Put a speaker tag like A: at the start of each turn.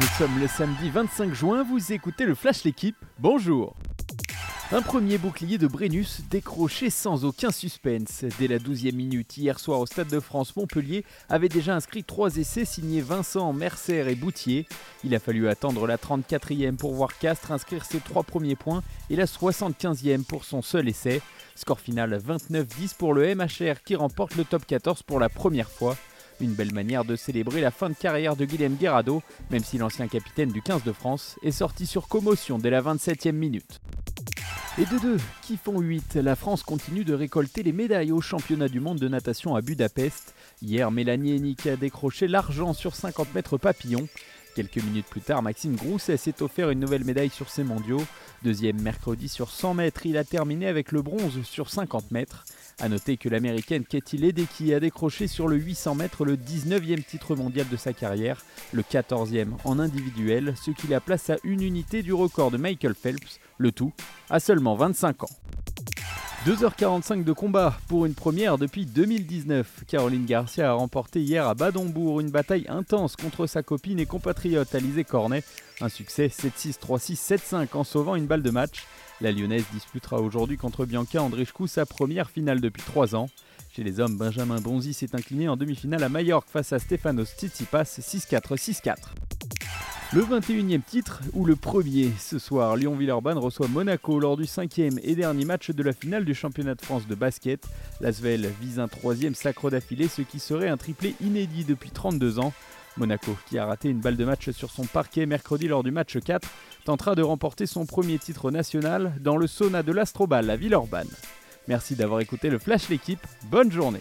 A: Nous sommes le samedi 25 juin, vous écoutez le Flash L'équipe, bonjour un premier bouclier de Brennus décroché sans aucun suspense. Dès la 12e minute, hier soir au Stade de France, Montpellier avait déjà inscrit trois essais signés Vincent, Mercer et Boutier. Il a fallu attendre la 34e pour voir Castres inscrire ses trois premiers points et la 75e pour son seul essai. Score final 29-10 pour le MHR qui remporte le top 14 pour la première fois. Une belle manière de célébrer la fin de carrière de Guilhem Guerrado, même si l'ancien capitaine du 15 de France est sorti sur commotion dès la 27e minute. Et de deux, qui font 8, la France continue de récolter les médailles au championnat du monde de natation à Budapest. Hier, Mélanie Hennick a décroché l'argent sur 50 mètres papillon. Quelques minutes plus tard, Maxime Grousset s'est offert une nouvelle médaille sur ses mondiaux. Deuxième mercredi sur 100 mètres, il a terminé avec le bronze sur 50 mètres. A noter que l'américaine Katie Ledecky a décroché sur le 800 mètres le 19e titre mondial de sa carrière, le 14e en individuel, ce qui la place à une unité du record de Michael Phelps, le tout à seulement 25 ans. 2h45 de combat pour une première depuis 2019. Caroline Garcia a remporté hier à Badonbourg une bataille intense contre sa copine et compatriote Alizé Cornet. Un succès 7-6, 3-6, 7-5 en sauvant une balle de match. La Lyonnaise disputera aujourd'hui contre Bianca Andreescu sa première finale depuis 3 ans. Chez les hommes, Benjamin Bonzi s'est incliné en demi-finale à Majorque face à Stefanos Tsitsipas 6-4, 6-4. Le 21e titre ou le premier ce soir, Lyon-Villeurbanne reçoit Monaco lors du cinquième et dernier match de la finale du championnat de France de basket. L'Asvel vise un troisième sacre d'affilée, ce qui serait un triplé inédit depuis 32 ans. Monaco, qui a raté une balle de match sur son parquet mercredi lors du match 4, tentera de remporter son premier titre national dans le sauna de l'Astrobal à Villeurbanne. Merci d'avoir écouté le Flash l'équipe, bonne journée